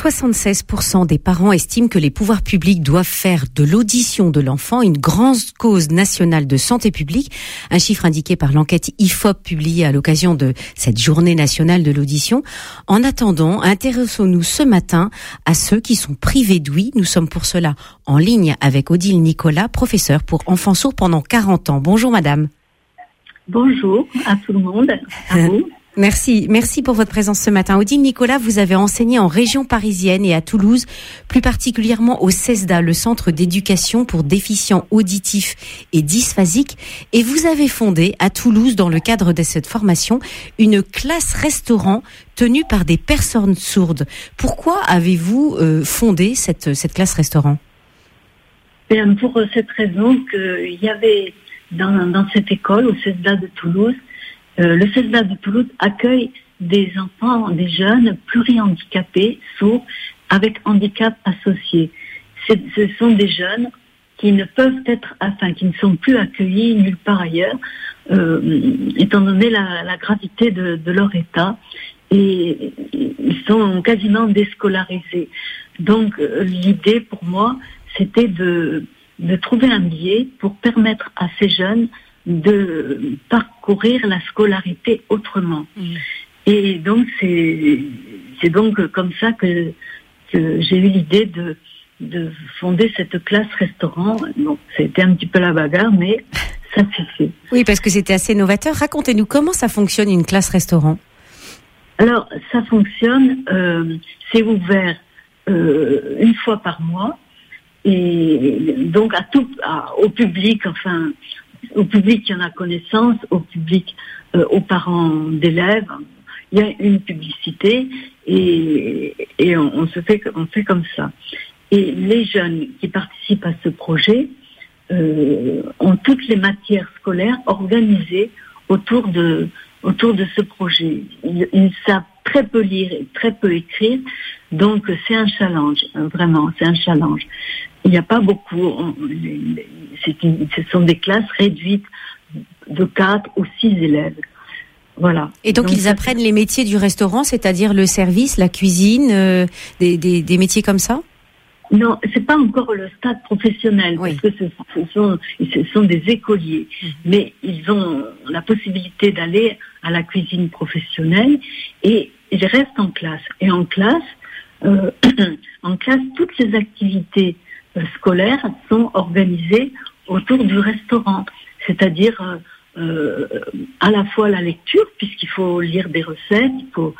76% des parents estiment que les pouvoirs publics doivent faire de l'audition de l'enfant une grande cause nationale de santé publique, un chiffre indiqué par l'enquête IFOP publiée à l'occasion de cette journée nationale de l'audition. En attendant, intéressons-nous ce matin à ceux qui sont privés d'ouïe. Nous sommes pour cela en ligne avec Odile Nicolas, professeur pour enfants sourds pendant 40 ans. Bonjour madame. Bonjour à tout le monde, à vous. Merci, merci pour votre présence ce matin. Odile Nicolas, vous avez enseigné en région parisienne et à Toulouse, plus particulièrement au CESDA, le Centre d'éducation pour déficients auditifs et dysphasiques, et vous avez fondé à Toulouse, dans le cadre de cette formation, une classe restaurant tenue par des personnes sourdes. Pourquoi avez-vous euh, fondé cette, cette classe restaurant? Bien, Pour cette raison qu'il y avait dans, dans cette école, au CESDA de Toulouse, euh, le CESDA de Toulouse accueille des enfants, des jeunes plurihandicapés, sourds, avec handicap associé. Ce sont des jeunes qui ne peuvent être, enfin, qui ne sont plus accueillis nulle part ailleurs, euh, étant donné la, gravité de, leur état, et ils sont quasiment déscolarisés. Donc, euh, l'idée pour moi, c'était de, de trouver un biais pour permettre à ces jeunes de parcourir la scolarité autrement. Mm. Et donc c'est donc comme ça que, que j'ai eu l'idée de de fonder cette classe restaurant. Donc c'était un petit peu la bagarre, mais ça s'est fait. Oui, parce que c'était assez novateur. Racontez-nous comment ça fonctionne une classe restaurant? Alors ça fonctionne, euh, c'est ouvert euh, une fois par mois et donc à tout au public, enfin au public qui en a connaissance, au public, euh, aux parents d'élèves. Il y a une publicité et, et on, se fait, on fait comme ça. Et les jeunes qui participent à ce projet euh, ont toutes les matières scolaires organisées autour de, autour de ce projet. Ils, ils savent très peu lire et très peu écrire, donc c'est un challenge, hein, vraiment, c'est un challenge. Il n'y a pas beaucoup, ce sont des classes réduites de 4 ou 6 élèves. Voilà. Et donc, ils apprennent les métiers du restaurant, c'est-à-dire le service, la cuisine, euh, des, des, des, métiers comme ça? Non, c'est pas encore le stade professionnel, parce que ce, sont, ce sont des écoliers. Mmh. Mais ils ont la possibilité d'aller à la cuisine professionnelle et ils restent en classe. Et en classe, euh, en classe, toutes les activités euh, scolaires sont organisées autour du restaurant, c'est-à-dire euh, euh, à la fois la lecture, puisqu'il faut lire des recettes, il faut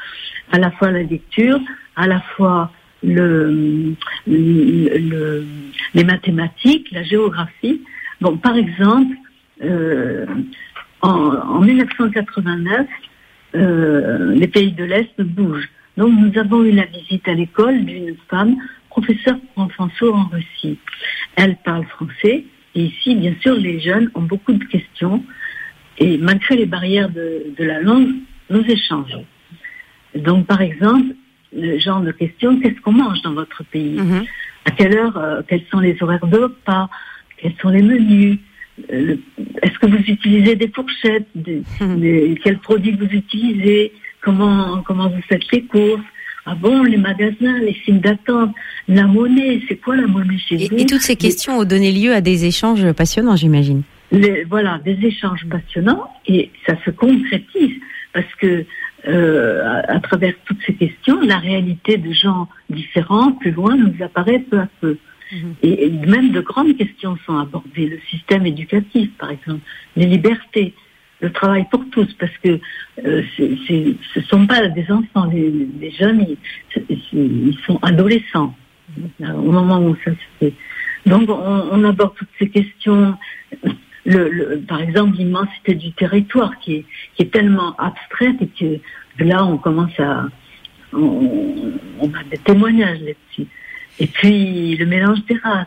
à la fois la lecture, à la fois le, le, les mathématiques, la géographie. Bon, par exemple, euh, en, en, 1989, euh, les pays de l'Est bougent. Donc nous avons eu la visite à l'école d'une femme professeur pour enfants sourds en Russie. Elle parle français et ici, bien sûr, les jeunes ont beaucoup de questions et malgré les barrières de, la langue, nous échangeons. Donc, par exemple, le genre de questions, qu'est-ce qu'on mange dans votre pays? Mhm. À quelle heure euh, Quels sont les horaires de repas? Quels sont les menus? Est-ce que vous utilisez des fourchettes mhm. Quels produits vous utilisez Comment comment vous faites les courses? Ah bon, les magasins, les signes d'attente, la monnaie, c'est quoi la monnaie chez vous? Et toutes ces questions ont donné lieu à des échanges passionnants, j'imagine. voilà, des échanges passionnants et ça se concrétise parce que euh, à, travers toutes ces questions, la réalité de gens différents, plus loin, nous apparaît peu à peu. Et, même de grandes questions sont abordées. Le système éducatif, par exemple, les libertés, le travail pour tous, parce que euh, ce ne sont pas des enfants, les, jeunes, ils, sont adolescents au moment où ça se fait. Donc on, aborde toutes ces questions. Le, par exemple, l'immensité du territoire qui est, qui est tellement abstraite et que là on commence à on, on a des témoignages là-dessus. Et puis le mélange des races,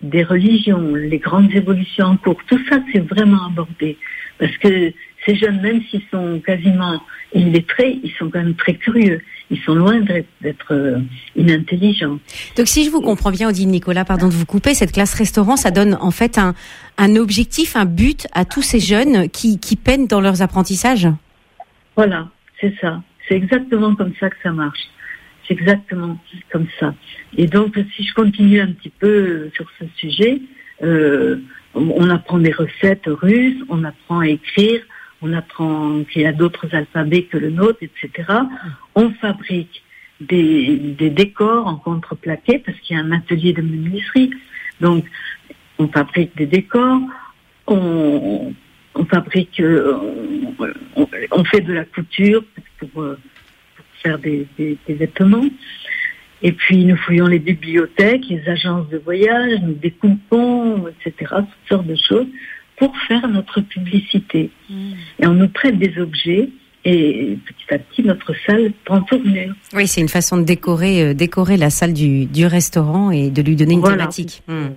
des religions, les grandes évolutions en cours, tout ça c'est vraiment abordé. Parce que ces jeunes, même s'ils sont quasiment illettrés, ils sont quand même très curieux. Ils sont loin d'être euh, inintelligents. Donc si je vous comprends bien, Odile Nicolas, pardon de vous couper, cette classe restaurant, ça donne en fait un, un objectif, un but à tous ces jeunes qui, qui peinent dans leurs apprentissages? Voilà, c'est ça. C'est exactement comme ça que ça marche. Exactement comme ça. Et donc, si je continue un petit peu sur ce sujet, euh, on apprend des recettes russes, on apprend à écrire, on apprend qu'il y a d'autres alphabets que le nôtre, etc. On fabrique des, décors en contreplaqué parce qu'il y a un atelier de menuiserie. Donc, on fabrique des décors, on, fabrique, euh, on, fait de la couture pour, euh, faire des, vêtements. Et puis nous fouillons les bibliothèques, les agences de voyage, nous découpons, etc., toutes sortes de choses pour faire notre publicité. Hmm. Et on nous prête des objets et petit à petit notre salle prend tournure. Oui, c'est une façon de décorer, euh, décorer la salle du, du, restaurant et de lui donner une thématique. Hmm.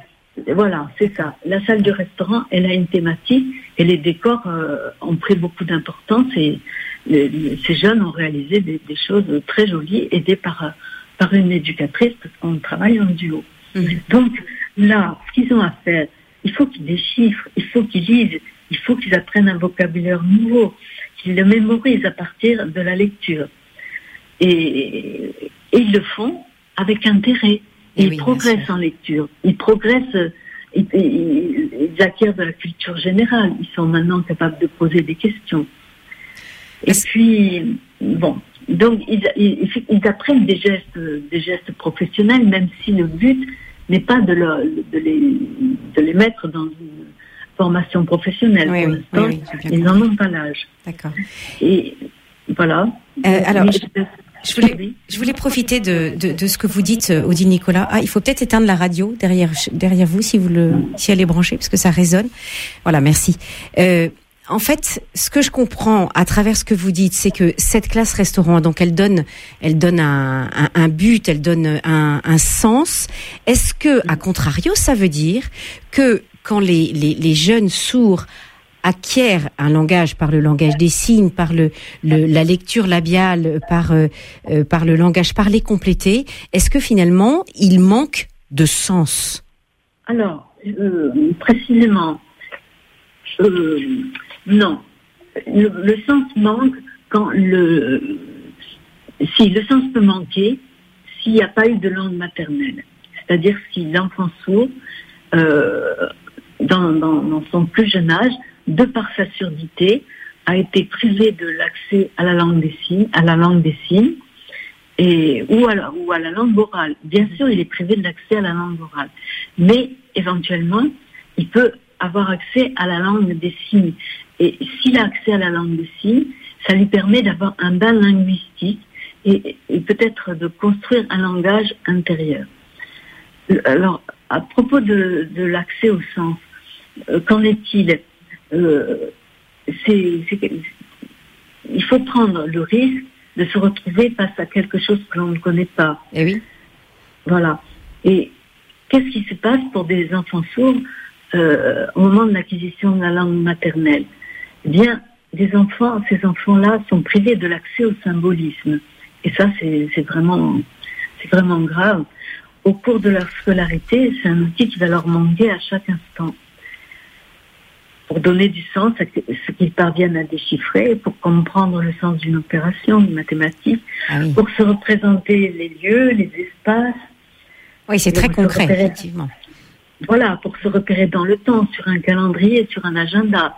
Voilà, c'est ça. La salle du restaurant, elle a une thématique et les décors euh, ont pris beaucoup d'importance et ces jeunes ont réalisé des, choses très jolies aidés par, par une éducatrice parce qu'on travaille en duo. Hmm. Donc là, ce qu'ils ont à faire, il faut qu'ils déchiffrent, il faut qu'ils lisent, il faut qu'ils apprennent un vocabulaire nouveau, qu'ils le mémorisent à partir de la lecture. Et, ils le font avec intérêt. Et ils progressent en lecture. Ils progressent, ils, acquièrent de la culture générale. Ils sont maintenant capables de poser des questions. Et puis, bon, donc ils, ils, apprennent des gestes, des gestes professionnels, même si le but n'est pas de, de, les, de les mettre dans une formation professionnelle. Oui, Pour oui, ils n'en ont pas l'âge. D'accord. Et voilà. Euh, alors, je, voulais, je voulais profiter de, de, de, ce que vous dites, euh, Odile Nicolas. Ah, il faut peut-être éteindre la radio derrière, derrière vous si, vous le, si elle est branchée, parce que ça résonne. Voilà, merci. Euh, en fait, ce que je comprends à travers ce que vous dites, c'est que cette classe restaurant, donc elle donne, elle donne un, un, but, elle donne un, un sens. Est-ce que, à contrario, ça veut dire que quand les, les, les jeunes sourds acquièrent un langage par le langage des signes, par le, la lecture labiale, par, euh, euh, par le langage parlé complété, est-ce que finalement il manque de sens? Alors, euh, précisément, non. Le, sens manque quand le. Si le sens peut manquer s'il n'y a pas eu de langue maternelle. C'est-à-dire si l'enfant sourd, euh, dans, son plus jeune âge, de par sa surdité, a été privé de l'accès à la langue des signes, à la langue des signes, et, ou, à la, ou à la langue orale. Bien sûr, il est privé de l'accès à la langue orale. Mais éventuellement, il peut avoir accès à la langue des signes. Et s'il a accès à la langue des signes, ça lui permet d'avoir un bain linguistique et, peut-être de construire un langage intérieur. Alors, à propos de, l'accès au sens, euh, qu'en est-il euh, Il faut prendre le risque de se retrouver face à quelque chose que l'on ne connaît pas. Et eh oui. Voilà. Et qu'est-ce qui se passe pour des enfants sourds euh, au moment de l'acquisition de la langue maternelle Eh bien, des enfants, ces enfants-là sont privés de l'accès au symbolisme. Et ça, c'est vraiment, c'est vraiment grave. Au cours de leur scolarité, c'est un outil qui va leur manquer à chaque instant. Pour donner du sens à ce qu'ils parviennent à déchiffrer, pour comprendre le sens d'une opération, d'une mathématique, ah pour se représenter les lieux, les espaces. Oui, c'est très concret, effectivement. Voilà, pour se repérer dans le temps, sur un calendrier, sur un agenda.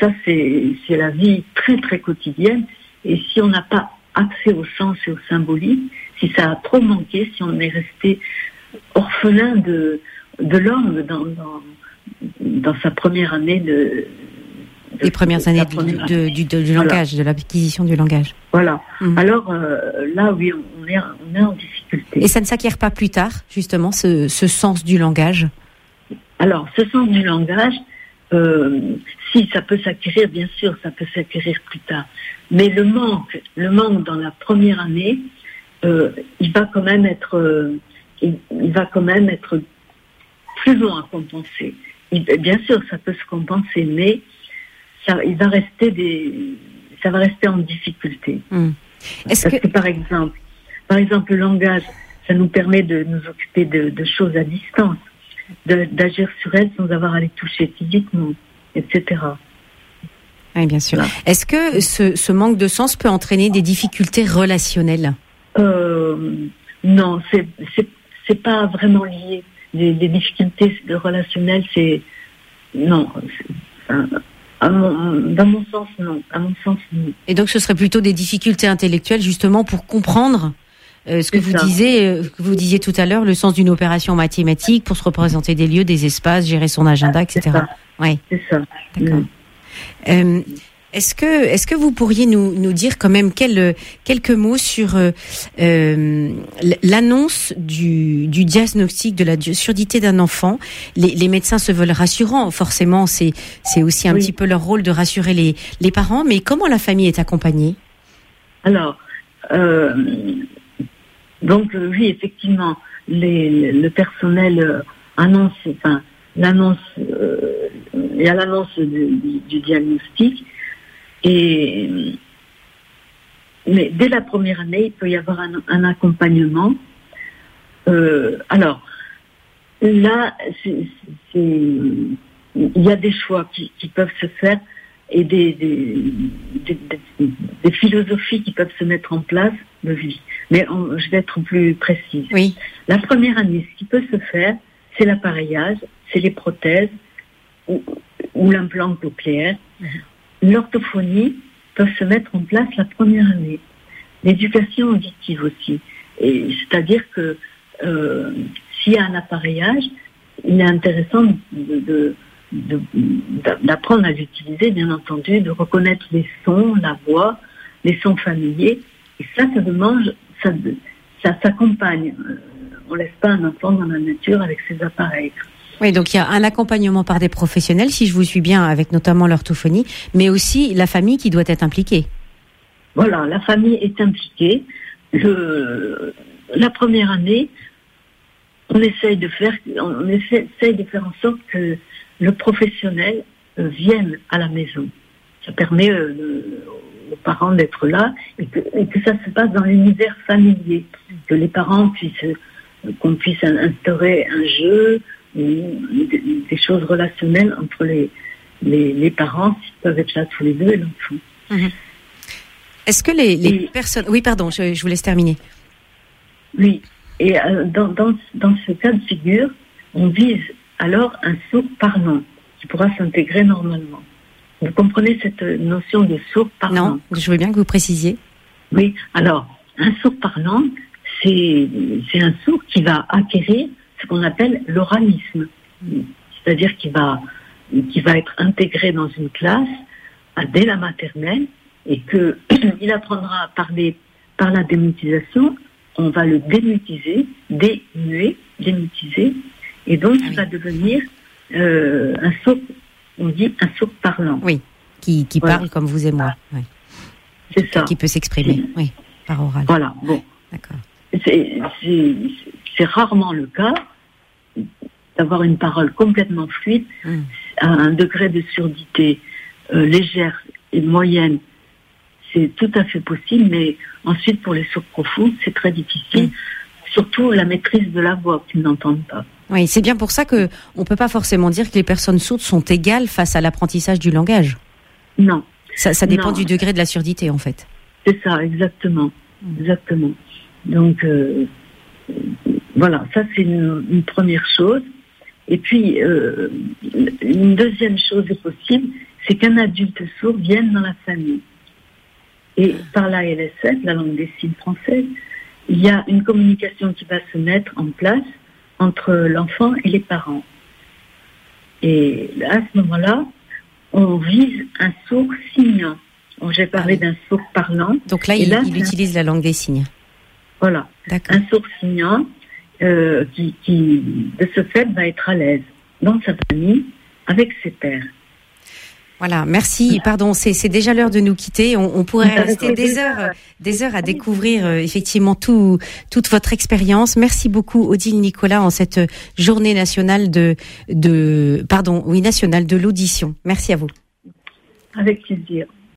Ça, c'est la vie très, très quotidienne. Et si on n'a pas accès au sens et au symbolique, si ça a trop manqué, si on est resté orphelin de, de l'homme dans, dans, sa première année de, les premières années du, du, langage, de l'acquisition du langage. Voilà. Hum. Alors euh, là, oui, on est, on est en difficulté. Et ça ne s'acquiert pas plus tard, justement, ce, ce sens du langage? Alors, ce sens du langage, euh, si ça peut s'acquérir, bien sûr, ça peut s'acquérir plus tard. Mais le manque, le manque dans la première année, euh, il va quand même être, il, va quand même être plus long à compenser. bien sûr, ça peut se compenser, mais ça, il va rester des, ça va rester en difficulté. Hmm. Est-ce que... par exemple, par exemple, le langage, ça nous permet de nous occuper de, choses à distance, d'agir sur elles sans avoir à les toucher physiquement, etc. Oui, bien sûr. Est-ce que ce, ce, manque de sens peut entraîner des difficultés relationnelles? Non, c'est c'est pas vraiment lié. Les, difficultés relationnelles, c'est non. Dans mon sens, non. À mon sens, non. Et donc, ce serait plutôt des difficultés intellectuelles, justement, pour comprendre euh, ce que vous disiez, euh, que vous disiez tout à l'heure, le sens d'une opération mathématique pour se représenter des lieux, des espaces, gérer son agenda, etc. Oui. C'est ça. D'accord. Mm. Euh, est-ce que, est-ce que vous pourriez nous, nous dire quand même quelques, quelques mots sur euh, euh l'annonce du, du diagnostic de la surdité d'un enfant? Les, les, médecins se veulent rassurants, forcément, c'est, c'est aussi un petit peu leur rôle de rassurer les, les parents, mais comment la famille est accompagnée? Alors, euh, donc oui, effectivement, les, le personnel annonce, enfin, l'annonce, euh, il y a l'annonce du, du, diagnostic, et, mais dès la première année, il peut y avoir un, accompagnement. Euh, alors, là, il y a des choix qui, peuvent se faire et des, des, philosophies qui peuvent se mettre en place de vie. Mais je vais être plus précise. Oui. La première année, ce qui peut se faire, c'est l'appareillage, c'est les prothèses ou, l'implant cochléaire. Mhm l'orthophonie peut se mettre en place la première année. L'éducation auditive aussi. C'est-à-dire que euh, s'il y a un appareillage, il est intéressant d'apprendre à l'utiliser, bien entendu, de reconnaître les sons, la voix, les sons familiers. Et ça, ça demande, ça, s'accompagne. Euh, on laisse pas un enfant dans la nature avec ses appareils. Oui, donc il y a un accompagnement par des professionnels, si je vous suis bien, avec notamment l'orthophonie, mais aussi la famille qui doit être impliquée. Voilà, la famille est impliquée. la première année, on essaye de faire, on essaye de faire en sorte que le professionnel euh, vienne à la maison. Ça permet euh, aux parents d'être là et que, et que, ça se passe dans l'univers familier, que les parents puissent, qu'on puisse instaurer un jeu, des, choses relationnelles entre les, les, parents, qui peuvent être là tous les deux, et l'enfant. Mhm. Est-ce que les, personnes... Oui, pardon, je, vous laisse terminer. Oui, et euh, dans, dans, ce cas de figure, on vise alors un sourd parlant qui pourra s'intégrer normalement. Vous comprenez cette notion de sourd parlant Non, je veux bien que vous précisiez. Oui, alors, un sourd parlant, c'est un sourd qui va acquérir ce qu'on appelle l'oralisme, c'est-à-dire qu'il va, qui va être intégré dans une classe dès la maternelle et que il apprendra à parler par la démutisation, on va le démutiser, démuer, démutiser, et donc il va devenir euh, un sourd, on dit un sourd parlant. Oui, qui, qui parle comme vous et moi. C'est ça. Qui peut s'exprimer, oui, par oral. Voilà, bon. D'accord. C'est c'est rarement le cas d'avoir une parole complètement fluide hmm. à un degré de surdité euh, légère et moyenne. C'est tout à fait possible, mais ensuite pour les sourds profonds, c'est très difficile. Hmm. Surtout la maîtrise de la voix qu'ils n'entendent pas. Oui, c'est bien pour ça que on peut pas forcément dire que les personnes sourdes sont égales face à l'apprentissage du langage. Non. Ça, dépend du degré de la surdité, en fait. C'est ça, exactement, hmm. exactement. Donc, euh, voilà, ça c'est une, première chose. Et puis, euh, une deuxième chose est possible, c'est qu'un adulte sourd vienne dans la famille. Et par la LSF, la langue des signes française, il y a une communication qui va se mettre en place entre l'enfant et les parents. Et à ce moment-là, on vise un sourd signant. J'ai parlé ah d'un sourd parlant. Donc là, il, il utilise la langue des signes. Voilà. Un sourd signant euh, qui, de ce fait, va être à l'aise dans sa famille, avec ses pères. Voilà, merci. Pardon, c'est déjà l'heure de nous quitter. On, pourrait rester des heures, des heures à découvrir euh, effectivement tout, toute votre expérience. Merci beaucoup, Odile Nicolas, en cette journée nationale de, de pardon, oui, nationale de l'audition. Merci à vous. Avec plaisir.